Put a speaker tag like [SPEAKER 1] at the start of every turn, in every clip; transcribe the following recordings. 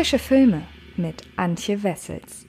[SPEAKER 1] Frische Filme mit Antje Wessels.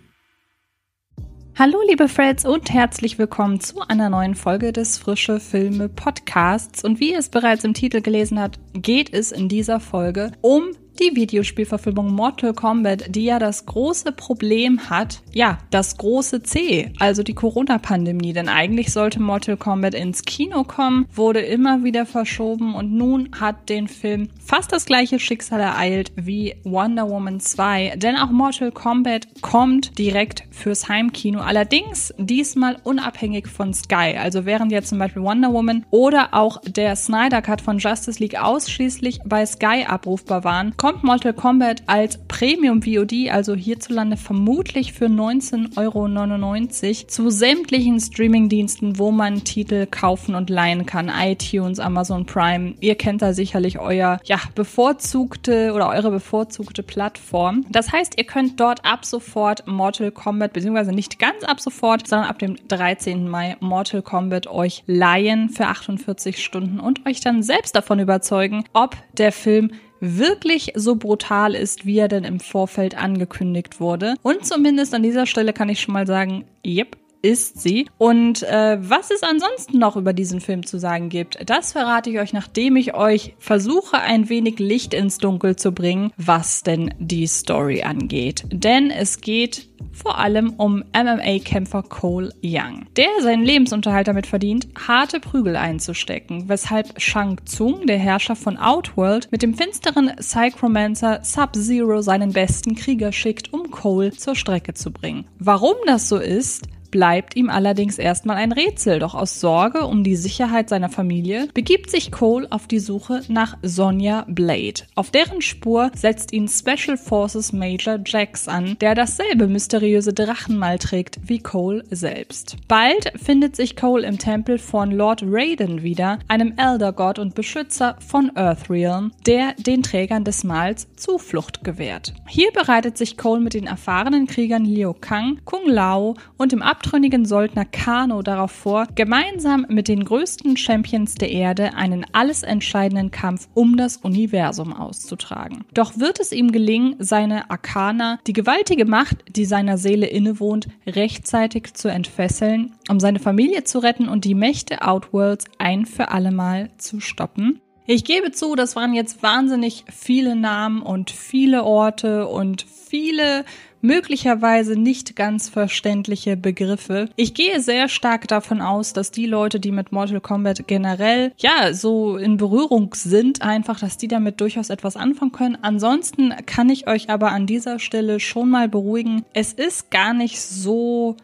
[SPEAKER 2] Hallo liebe Freds und herzlich willkommen zu einer neuen Folge des Frische Filme Podcasts. Und wie ihr es bereits im Titel gelesen habt, geht es in dieser Folge um die Videospielverfilmung Mortal Kombat, die ja das große Problem hat, ja, das große C, also die Corona-Pandemie. Denn eigentlich sollte Mortal Kombat ins Kino kommen, wurde immer wieder verschoben und nun hat den Film fast das gleiche Schicksal ereilt wie Wonder Woman 2. Denn auch Mortal Kombat kommt direkt fürs Heimkino, allerdings diesmal unabhängig von Sky. Also während jetzt zum Beispiel Wonder Woman oder auch der Snyder Cut von Justice League ausschließlich bei Sky abrufbar waren, kommt Mortal Kombat als Premium VOD, also hierzulande vermutlich für 19,99 Euro zu sämtlichen Streamingdiensten, wo man Titel kaufen und leihen kann. iTunes, Amazon Prime. Ihr kennt da sicherlich euer, ja, bevorzugte oder eure bevorzugte Plattform. Das heißt, ihr könnt dort ab sofort Mortal Kombat, beziehungsweise nicht ganz ab sofort, sondern ab dem 13. Mai Mortal Kombat euch leihen für 48 Stunden und euch dann selbst davon überzeugen, ob der Film wirklich so brutal ist, wie er denn im Vorfeld angekündigt wurde. Und zumindest an dieser Stelle kann ich schon mal sagen, yep, ist sie. Und äh, was es ansonsten noch über diesen Film zu sagen gibt, das verrate ich euch, nachdem ich euch versuche, ein wenig Licht ins Dunkel zu bringen, was denn die Story angeht. Denn es geht vor allem um MMA-Kämpfer Cole Young, der seinen Lebensunterhalt damit verdient, harte Prügel einzustecken, weshalb Shang Tsung, der Herrscher von Outworld, mit dem finsteren Psychromancer Sub-Zero seinen besten Krieger schickt, um Cole zur Strecke zu bringen. Warum das so ist, bleibt ihm allerdings erstmal ein Rätsel, doch aus Sorge um die Sicherheit seiner Familie begibt sich Cole auf die Suche nach Sonja Blade. Auf deren Spur setzt ihn Special Forces Major Jax an, der dasselbe mysteriöse Drachenmal trägt wie Cole selbst. Bald findet sich Cole im Tempel von Lord Raiden wieder, einem Elder Gott und Beschützer von Earthrealm, der den Trägern des Mals Zuflucht gewährt. Hier bereitet sich Cole mit den erfahrenen Kriegern Liu Kang, Kung Lao und dem Ab abtrünnigen Söldner Kano darauf vor, gemeinsam mit den größten Champions der Erde einen alles entscheidenden Kampf um das Universum auszutragen. Doch wird es ihm gelingen, seine Arcana, die gewaltige Macht, die seiner Seele innewohnt, rechtzeitig zu entfesseln, um seine Familie zu retten und die Mächte Outworlds ein für allemal zu stoppen? Ich gebe zu, das waren jetzt wahnsinnig viele Namen und viele Orte und viele möglicherweise nicht ganz verständliche Begriffe. Ich gehe sehr stark davon aus, dass die Leute, die mit Mortal Kombat generell ja so in Berührung sind, einfach, dass die damit durchaus etwas anfangen können. Ansonsten kann ich euch aber an dieser Stelle schon mal beruhigen. Es ist gar nicht so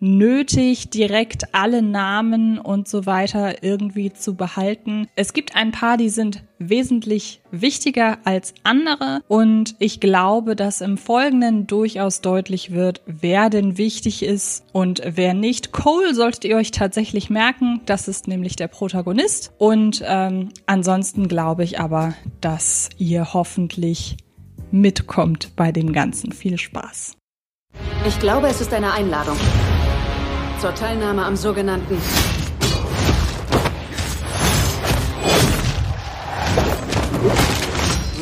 [SPEAKER 2] nötig, direkt alle Namen und so weiter irgendwie zu behalten. Es gibt ein paar, die sind wesentlich wichtiger als andere und ich glaube, dass im Folgenden durchaus deutlich wird, wer denn wichtig ist und wer nicht. Cole solltet ihr euch tatsächlich merken, das ist nämlich der Protagonist und ähm, ansonsten glaube ich aber, dass ihr hoffentlich mitkommt bei dem Ganzen. Viel Spaß.
[SPEAKER 3] Ich glaube, es ist eine Einladung zur Teilnahme am sogenannten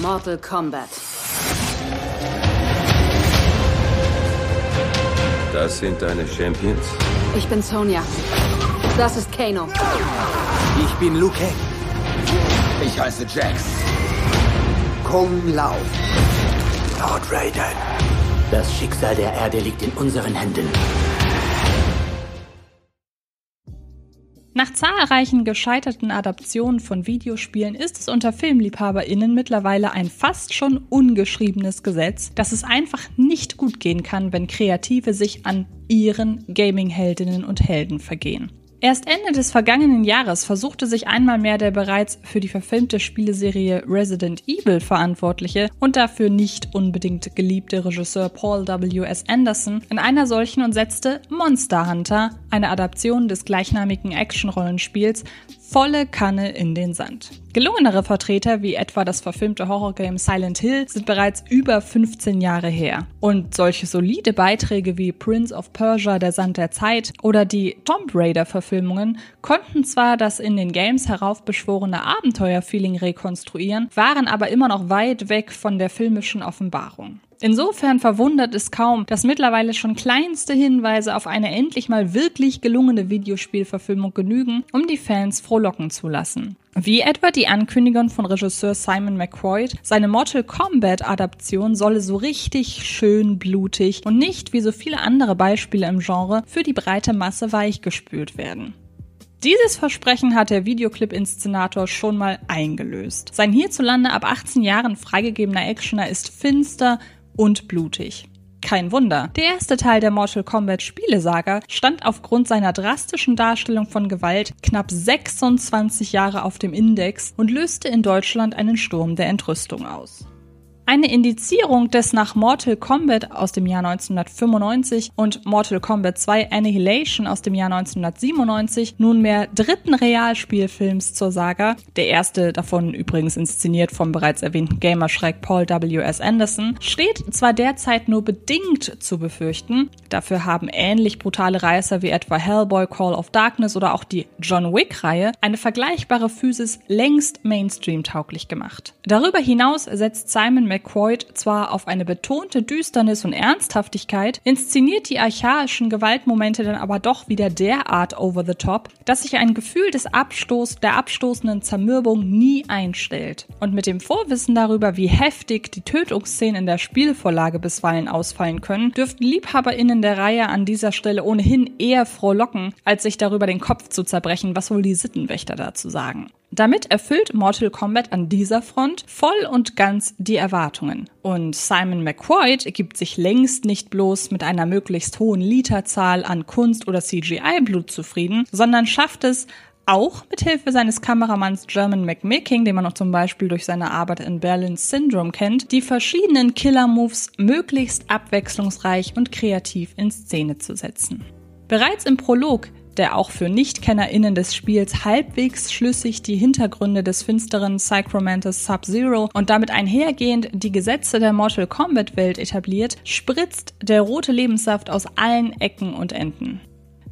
[SPEAKER 3] Mortal Kombat.
[SPEAKER 4] Das sind deine Champions?
[SPEAKER 3] Ich bin Sonja. Das ist Kano.
[SPEAKER 5] Ich bin Luke. Ich heiße Jax. Kung Lao. Lord Raiden.
[SPEAKER 6] Das Schicksal der Erde liegt in unseren Händen.
[SPEAKER 2] Nach zahlreichen gescheiterten Adaptionen von Videospielen ist es unter FilmliebhaberInnen mittlerweile ein fast schon ungeschriebenes Gesetz, dass es einfach nicht gut gehen kann, wenn Kreative sich an ihren Gaming-Heldinnen und Helden vergehen. Erst Ende des vergangenen Jahres versuchte sich einmal mehr der bereits für die verfilmte Spieleserie Resident Evil verantwortliche und dafür nicht unbedingt geliebte Regisseur Paul W. S. Anderson in einer solchen und setzte Monster Hunter, eine Adaption des gleichnamigen Action-Rollenspiels, volle Kanne in den Sand. Gelungenere Vertreter wie etwa das verfilmte Horrorgame Silent Hill sind bereits über 15 Jahre her. Und solche solide Beiträge wie Prince of Persia, der Sand der Zeit oder die Tomb Raider Verfilmungen konnten zwar das in den Games heraufbeschworene Abenteuerfeeling rekonstruieren, waren aber immer noch weit weg von der filmischen Offenbarung. Insofern verwundert es kaum, dass mittlerweile schon kleinste Hinweise auf eine endlich mal wirklich gelungene Videospielverfilmung genügen, um die Fans frohlocken zu lassen. Wie etwa die Ankündigung von Regisseur Simon McQuaid, seine Mortal Kombat Adaption solle so richtig schön blutig und nicht wie so viele andere Beispiele im Genre für die breite Masse weichgespült werden. Dieses Versprechen hat der Videoclip-Inszenator schon mal eingelöst. Sein hierzulande ab 18 Jahren freigegebener Actioner ist finster, und blutig. Kein Wunder. Der erste Teil der Mortal Kombat Spielesaga stand aufgrund seiner drastischen Darstellung von Gewalt knapp 26 Jahre auf dem Index und löste in Deutschland einen Sturm der Entrüstung aus. Eine Indizierung des nach Mortal Kombat aus dem Jahr 1995 und Mortal Kombat 2 Annihilation aus dem Jahr 1997 nunmehr dritten Realspielfilms zur Saga, der erste davon übrigens inszeniert vom bereits erwähnten Gamerschreck Paul W.S. Anderson, steht zwar derzeit nur bedingt zu befürchten, dafür haben ähnlich brutale Reißer wie etwa Hellboy Call of Darkness oder auch die John Wick-Reihe eine vergleichbare Physis längst Mainstream-tauglich gemacht. Darüber hinaus setzt Simon McQuaid zwar auf eine betonte Düsternis und Ernsthaftigkeit, inszeniert die archaischen Gewaltmomente dann aber doch wieder derart over the top, dass sich ein Gefühl des Abstoß, der abstoßenden Zermürbung nie einstellt. Und mit dem Vorwissen darüber, wie heftig die Tötungsszenen in der Spielvorlage bisweilen ausfallen können, dürften LiebhaberInnen der Reihe an dieser Stelle ohnehin eher frohlocken, als sich darüber den Kopf zu zerbrechen, was wohl die Sittenwächter dazu sagen. Damit erfüllt Mortal Kombat an dieser Front voll und ganz die Erwartungen. Und Simon McQuaid gibt sich längst nicht bloß mit einer möglichst hohen Literzahl an Kunst- oder CGI-Blut zufrieden, sondern schafft es, auch mit Hilfe seines Kameramanns German McMicking, den man noch zum Beispiel durch seine Arbeit in Berlin Syndrome kennt, die verschiedenen Killer-Moves möglichst abwechslungsreich und kreativ in Szene zu setzen. Bereits im Prolog der auch für NichtkennerInnen des Spiels halbwegs schlüssig die Hintergründe des finsteren Psychromantis Sub-Zero und damit einhergehend die Gesetze der Mortal Kombat Welt etabliert, spritzt der rote Lebenssaft aus allen Ecken und Enden.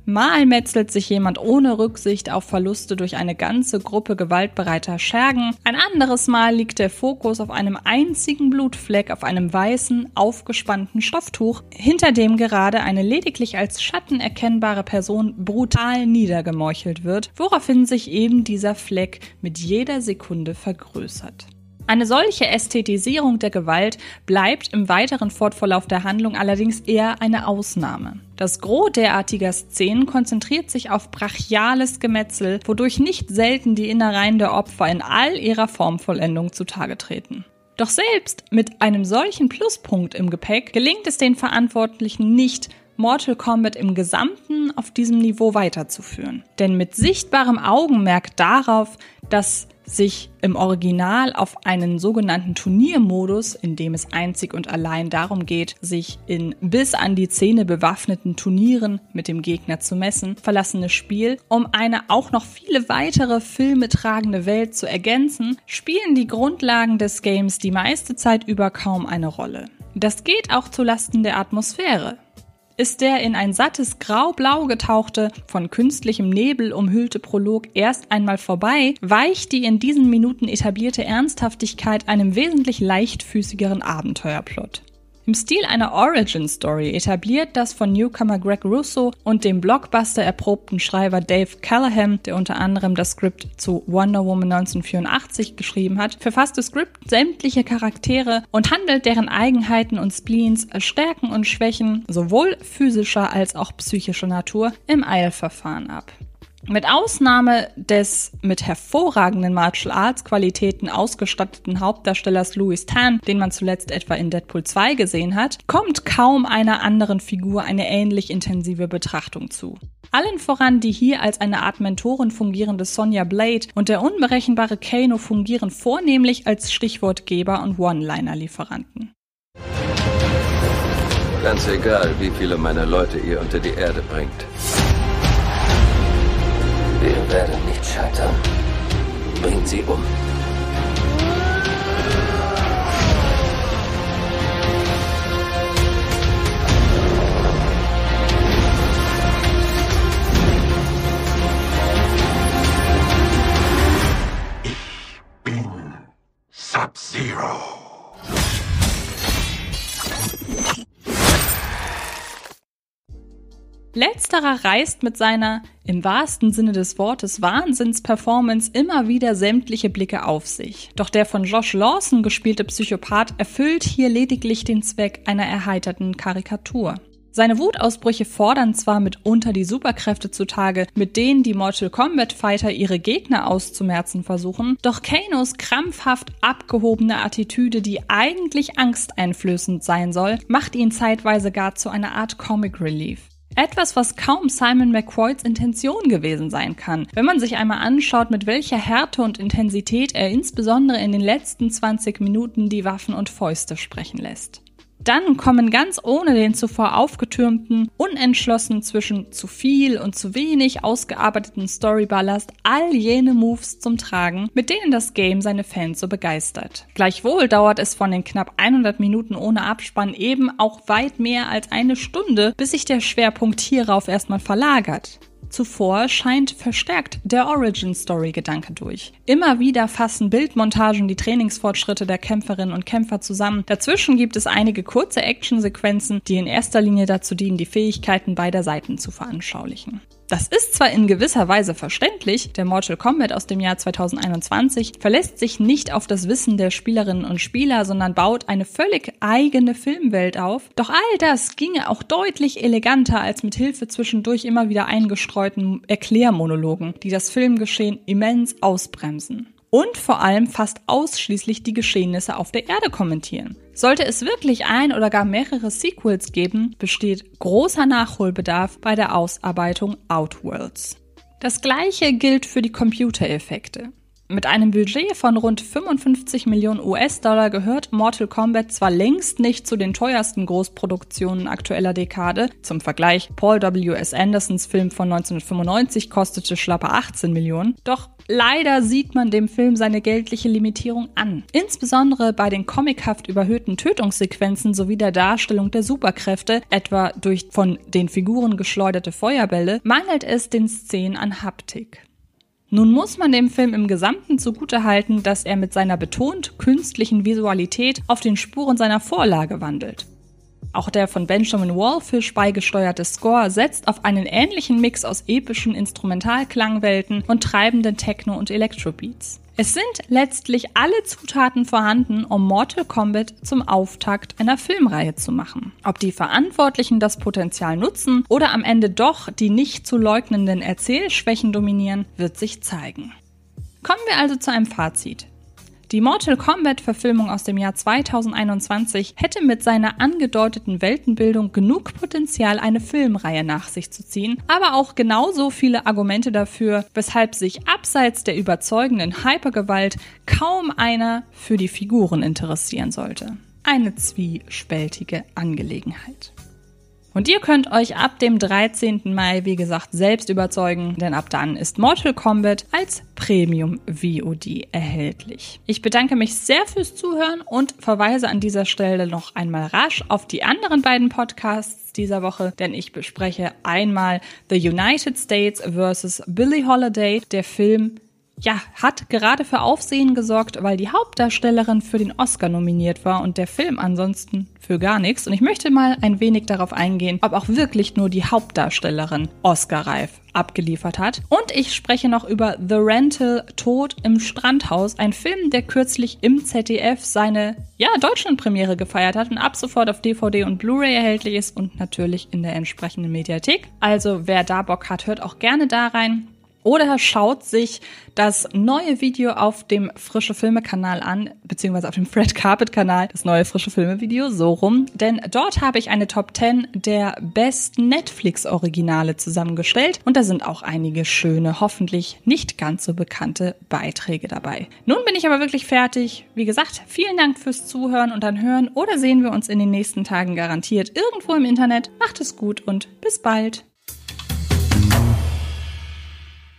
[SPEAKER 2] Mal metzelt sich jemand ohne Rücksicht auf Verluste durch eine ganze Gruppe gewaltbereiter Schergen, ein anderes Mal liegt der Fokus auf einem einzigen Blutfleck auf einem weißen, aufgespannten Stofftuch, hinter dem gerade eine lediglich als Schatten erkennbare Person brutal niedergemeuchelt wird, woraufhin sich eben dieser Fleck mit jeder Sekunde vergrößert. Eine solche Ästhetisierung der Gewalt bleibt im weiteren Fortverlauf der Handlung allerdings eher eine Ausnahme. Das Gros derartiger Szenen konzentriert sich auf brachiales Gemetzel, wodurch nicht selten die Innereien der Opfer in all ihrer Formvollendung zutage treten. Doch selbst mit einem solchen Pluspunkt im Gepäck gelingt es den Verantwortlichen nicht, Mortal Kombat im Gesamten auf diesem Niveau weiterzuführen. Denn mit sichtbarem Augenmerk darauf, dass sich im Original auf einen sogenannten Turniermodus, in dem es einzig und allein darum geht, sich in bis an die Zähne bewaffneten Turnieren mit dem Gegner zu messen, verlassenes Spiel, um eine auch noch viele weitere Filme tragende Welt zu ergänzen, spielen die Grundlagen des Games die meiste Zeit über kaum eine Rolle. Das geht auch zu Lasten der Atmosphäre ist der in ein sattes Grau-Blau getauchte, von künstlichem Nebel umhüllte Prolog erst einmal vorbei, weicht die in diesen Minuten etablierte Ernsthaftigkeit einem wesentlich leichtfüßigeren Abenteuerplot. Im Stil einer Origin-Story etabliert das von Newcomer Greg Russo und dem Blockbuster erprobten Schreiber Dave Callahan, der unter anderem das Skript zu Wonder Woman 1984 geschrieben hat, verfasst das Skript sämtliche Charaktere und handelt deren Eigenheiten und Spleens, Stärken und Schwächen sowohl physischer als auch psychischer Natur im Eilverfahren ab. Mit Ausnahme des mit hervorragenden Martial Arts Qualitäten ausgestatteten Hauptdarstellers Louis Tan, den man zuletzt etwa in Deadpool 2 gesehen hat, kommt kaum einer anderen Figur eine ähnlich intensive Betrachtung zu. Allen voran die hier als eine Art Mentorin fungierende Sonja Blade und der unberechenbare Kano fungieren vornehmlich als Stichwortgeber und One-Liner-Lieferanten.
[SPEAKER 4] Ganz egal, wie viele meiner Leute ihr unter die Erde bringt.
[SPEAKER 6] Bringt sie um.
[SPEAKER 5] Ich bin Sub-Zero.
[SPEAKER 2] Letzterer reißt mit seiner, im wahrsten Sinne des Wortes, Wahnsinns-Performance immer wieder sämtliche Blicke auf sich. Doch der von Josh Lawson gespielte Psychopath erfüllt hier lediglich den Zweck einer erheiterten Karikatur. Seine Wutausbrüche fordern zwar mitunter die Superkräfte zutage, mit denen die Mortal Kombat Fighter ihre Gegner auszumerzen versuchen, doch Kanos krampfhaft abgehobene Attitüde, die eigentlich angsteinflößend sein soll, macht ihn zeitweise gar zu einer Art Comic Relief. Etwas, was kaum Simon McCoys Intention gewesen sein kann, wenn man sich einmal anschaut, mit welcher Härte und Intensität er insbesondere in den letzten 20 Minuten die Waffen und Fäuste sprechen lässt. Dann kommen ganz ohne den zuvor aufgetürmten, unentschlossen zwischen zu viel und zu wenig ausgearbeiteten Storyballast all jene Moves zum Tragen, mit denen das Game seine Fans so begeistert. Gleichwohl dauert es von den knapp 100 Minuten ohne Abspann eben auch weit mehr als eine Stunde, bis sich der Schwerpunkt hierauf erstmal verlagert. Zuvor scheint verstärkt der Origin-Story-Gedanke durch. Immer wieder fassen Bildmontagen die Trainingsfortschritte der Kämpferinnen und Kämpfer zusammen. Dazwischen gibt es einige kurze Actionsequenzen, die in erster Linie dazu dienen, die Fähigkeiten beider Seiten zu veranschaulichen. Das ist zwar in gewisser Weise verständlich, der Mortal Kombat aus dem Jahr 2021 verlässt sich nicht auf das Wissen der Spielerinnen und Spieler, sondern baut eine völlig eigene Filmwelt auf. Doch all das ginge auch deutlich eleganter als mit Hilfe zwischendurch immer wieder eingestreuten Erklärmonologen, die das Filmgeschehen immens ausbremsen und vor allem fast ausschließlich die Geschehnisse auf der Erde kommentieren. Sollte es wirklich ein oder gar mehrere Sequels geben, besteht großer Nachholbedarf bei der Ausarbeitung Outworlds. Das gleiche gilt für die Computereffekte. Mit einem Budget von rund 55 Millionen US-Dollar gehört Mortal Kombat zwar längst nicht zu den teuersten Großproduktionen aktueller Dekade. Zum Vergleich, Paul W.S. Andersons Film von 1995 kostete schlappe 18 Millionen. Doch leider sieht man dem Film seine geldliche Limitierung an. Insbesondere bei den comichaft überhöhten Tötungssequenzen sowie der Darstellung der Superkräfte, etwa durch von den Figuren geschleuderte Feuerbälle, mangelt es den Szenen an Haptik. Nun muss man dem Film im Gesamten zugutehalten, dass er mit seiner betont künstlichen Visualität auf den Spuren seiner Vorlage wandelt. Auch der von Benjamin Wallfish beigesteuerte Score setzt auf einen ähnlichen Mix aus epischen Instrumentalklangwelten und treibenden Techno- und Electrobeats. Es sind letztlich alle Zutaten vorhanden, um Mortal Kombat zum Auftakt einer Filmreihe zu machen. Ob die Verantwortlichen das Potenzial nutzen oder am Ende doch die nicht zu leugnenden Erzählschwächen dominieren, wird sich zeigen. Kommen wir also zu einem Fazit. Die Mortal Kombat-Verfilmung aus dem Jahr 2021 hätte mit seiner angedeuteten Weltenbildung genug Potenzial, eine Filmreihe nach sich zu ziehen, aber auch genauso viele Argumente dafür, weshalb sich abseits der überzeugenden Hypergewalt kaum einer für die Figuren interessieren sollte. Eine zwiespältige Angelegenheit. Und ihr könnt euch ab dem 13. Mai, wie gesagt, selbst überzeugen, denn ab dann ist Mortal Kombat als Premium VOD erhältlich. Ich bedanke mich sehr fürs Zuhören und verweise an dieser Stelle noch einmal rasch auf die anderen beiden Podcasts dieser Woche, denn ich bespreche einmal The United States vs. Billie Holiday, der Film ja, hat gerade für Aufsehen gesorgt, weil die Hauptdarstellerin für den Oscar nominiert war und der Film ansonsten für gar nichts. Und ich möchte mal ein wenig darauf eingehen, ob auch wirklich nur die Hauptdarstellerin Oscar-reif abgeliefert hat. Und ich spreche noch über The Rental Tod im Strandhaus, ein Film, der kürzlich im ZDF seine ja, Deutschlandpremiere gefeiert hat und ab sofort auf DVD und Blu-ray erhältlich ist und natürlich in der entsprechenden Mediathek. Also wer da Bock hat, hört auch gerne da rein. Oder schaut sich das neue Video auf dem Frische Filme Kanal an, beziehungsweise auf dem Fred Carpet Kanal, das neue Frische Filme Video, so rum. Denn dort habe ich eine Top 10 der besten Netflix Originale zusammengestellt und da sind auch einige schöne, hoffentlich nicht ganz so bekannte Beiträge dabei. Nun bin ich aber wirklich fertig. Wie gesagt, vielen Dank fürs Zuhören und dann hören oder sehen wir uns in den nächsten Tagen garantiert irgendwo im Internet. Macht es gut und bis bald.